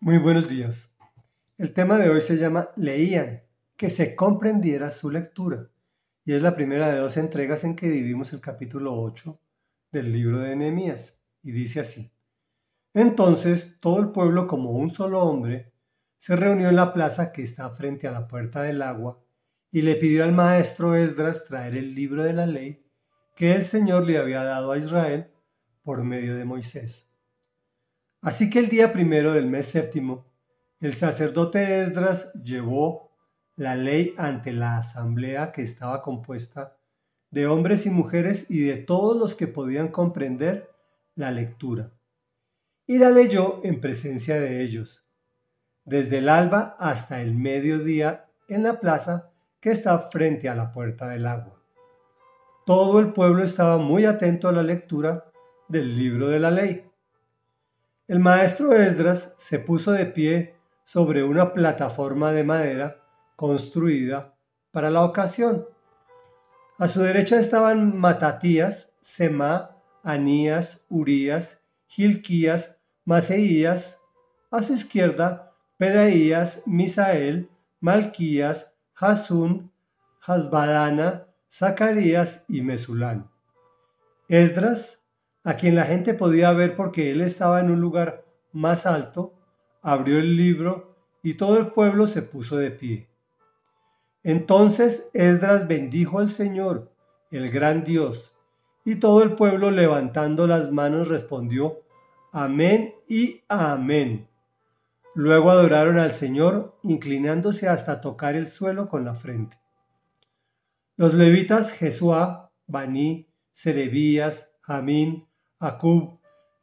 Muy buenos días. El tema de hoy se llama Leían, que se comprendiera su lectura, y es la primera de dos entregas en que dividimos el capítulo 8 del libro de Nehemías, y dice así. Entonces todo el pueblo como un solo hombre se reunió en la plaza que está frente a la puerta del agua y le pidió al maestro Esdras traer el libro de la ley que el Señor le había dado a Israel por medio de Moisés. Así que el día primero del mes séptimo, el sacerdote Esdras llevó la ley ante la asamblea que estaba compuesta de hombres y mujeres y de todos los que podían comprender la lectura. Y la leyó en presencia de ellos, desde el alba hasta el mediodía en la plaza que está frente a la puerta del agua. Todo el pueblo estaba muy atento a la lectura del libro de la ley. El maestro Esdras se puso de pie sobre una plataforma de madera construida para la ocasión. A su derecha estaban Matatías, Semá, Anías, Urías, Gilquías, Maseías. A su izquierda, Pedaías, Misael, Malquías, Hasún, Hasbadana, Zacarías y Mesulán. Esdras a quien la gente podía ver porque él estaba en un lugar más alto, abrió el libro y todo el pueblo se puso de pie. Entonces Esdras bendijo al Señor, el gran Dios, y todo el pueblo levantando las manos respondió, Amén y Amén. Luego adoraron al Señor, inclinándose hasta tocar el suelo con la frente. Los levitas Jesuá, Baní, Serebías, Jamín, Acub,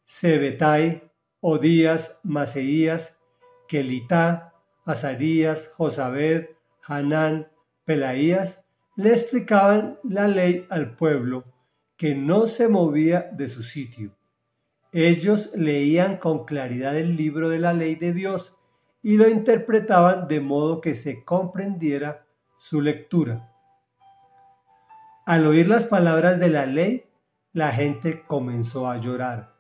Sebetai, Odías, Maseías, Kelitá, Azarías, Josabed, Hanán, Pelaías, le explicaban la ley al pueblo, que no se movía de su sitio. Ellos leían con claridad el libro de la ley de Dios y lo interpretaban de modo que se comprendiera su lectura. Al oír las palabras de la ley, la gente comenzó a llorar.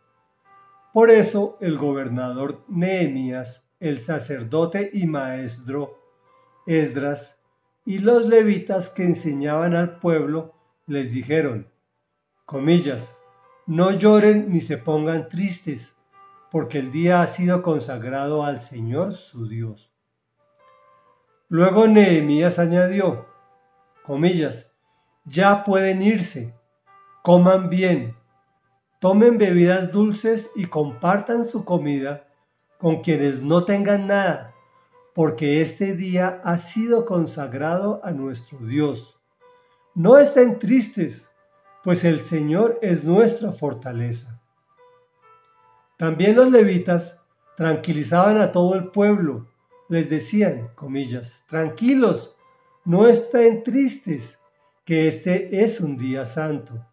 Por eso el gobernador Nehemías, el sacerdote y maestro Esdras y los levitas que enseñaban al pueblo les dijeron, comillas, no lloren ni se pongan tristes, porque el día ha sido consagrado al Señor su Dios. Luego Nehemías añadió, comillas, ya pueden irse, coman bien, tomen bebidas dulces y compartan su comida con quienes no tengan nada, porque este día ha sido consagrado a nuestro Dios. No estén tristes, pues el Señor es nuestra fortaleza. También los levitas tranquilizaban a todo el pueblo, les decían, comillas, tranquilos, no estén tristes, que este es un día santo.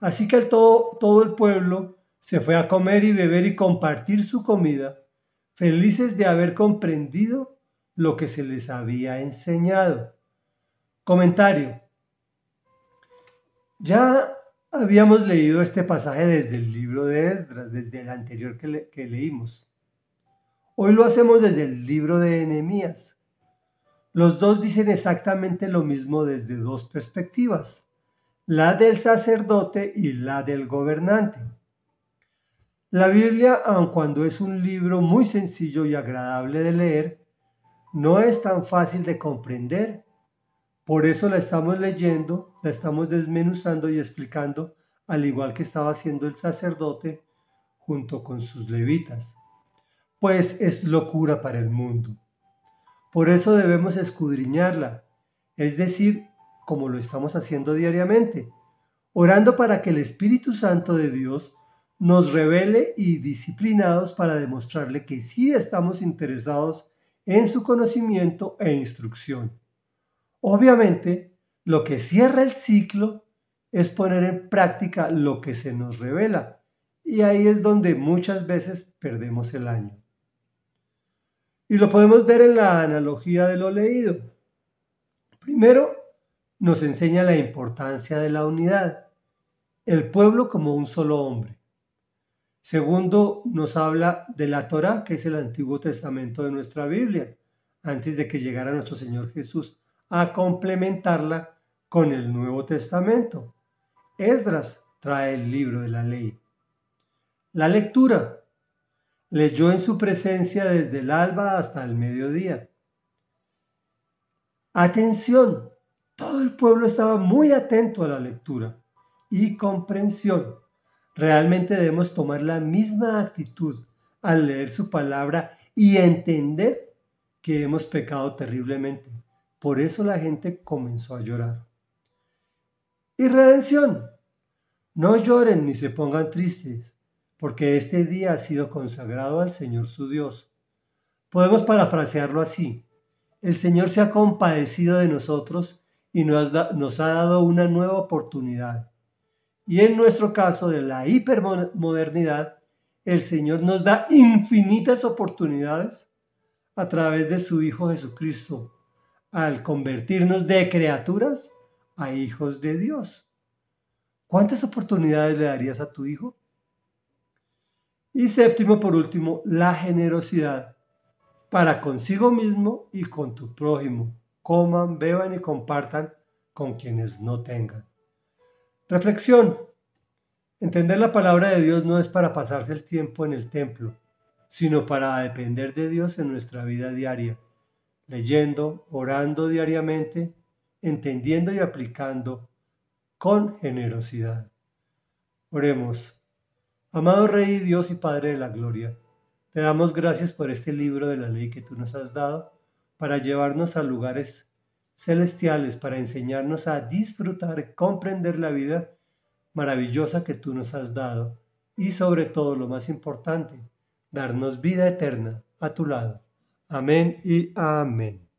Así que todo, todo el pueblo se fue a comer y beber y compartir su comida, felices de haber comprendido lo que se les había enseñado. Comentario. Ya habíamos leído este pasaje desde el libro de Esdras, desde el anterior que, leímos. Hoy lo hacemos desde el libro de Enemías. Los dos dicen exactamente lo mismo desde dos perspectivas la del sacerdote y la del gobernante. La Biblia, aun cuando es un libro muy sencillo y agradable de leer, no es tan fácil de comprender. Por eso la estamos leyendo, la estamos desmenuzando y explicando, al igual que estaba haciendo el sacerdote junto con sus levitas. Pues es locura para el mundo. Por eso debemos escudriñarla, es decir, como lo estamos haciendo diariamente, orando para que el Espíritu Santo de Dios nos revele y disciplinados para demostrarle que sí estamos interesados en su conocimiento e instrucción. Obviamente, lo que cierra el ciclo es poner en práctica lo que se nos revela, y ahí es donde muchas veces perdemos el año. Y lo podemos ver en la analogía de lo leído. Primero, nos enseña la importancia de la unidad, el pueblo como un solo hombre. Segundo, nos habla de la Torah, que es el Antiguo Testamento de nuestra Biblia, antes de que llegara nuestro Señor Jesús a complementarla con el Nuevo Testamento. Esdras trae el libro de la ley. La lectura. Leyó en su presencia desde el alba hasta el mediodía. Atención. Todo el pueblo estaba muy atento a la lectura y comprensión. Realmente debemos tomar la misma actitud al leer su palabra y entender que hemos pecado terriblemente. Por eso la gente comenzó a llorar. Y redención. No lloren ni se pongan tristes, porque este día ha sido consagrado al Señor su Dios. Podemos parafrasearlo así. El Señor se ha compadecido de nosotros y nos, ha dado una nueva oportunidad. Y en nuestro caso de la hipermodernidad, el Señor nos da infinitas oportunidades a través de su Hijo Jesucristo, al convertirnos de criaturas a hijos de Dios. ¿Cuántas oportunidades le darías a tu hijo? Y séptimo, por último, la generosidad para consigo mismo y con tu prójimo. Coman, beban y compartan con quienes no tengan. Reflexión. Entender la palabra de Dios no es para pasarse el tiempo en el templo, sino para depender de Dios en nuestra vida diaria, leyendo, orando diariamente entendiendo y aplicando con generosidad. Oremos. Amado Rey, Dios y Padre de la Gloria, te damos gracias por este libro de la ley que tú nos has dado para llevarnos a lugares celestiales, para enseñarnos a disfrutar, comprender la vida maravillosa que tú nos has dado y sobre todo lo más importante, darnos vida eterna a tu lado. Amén y amén.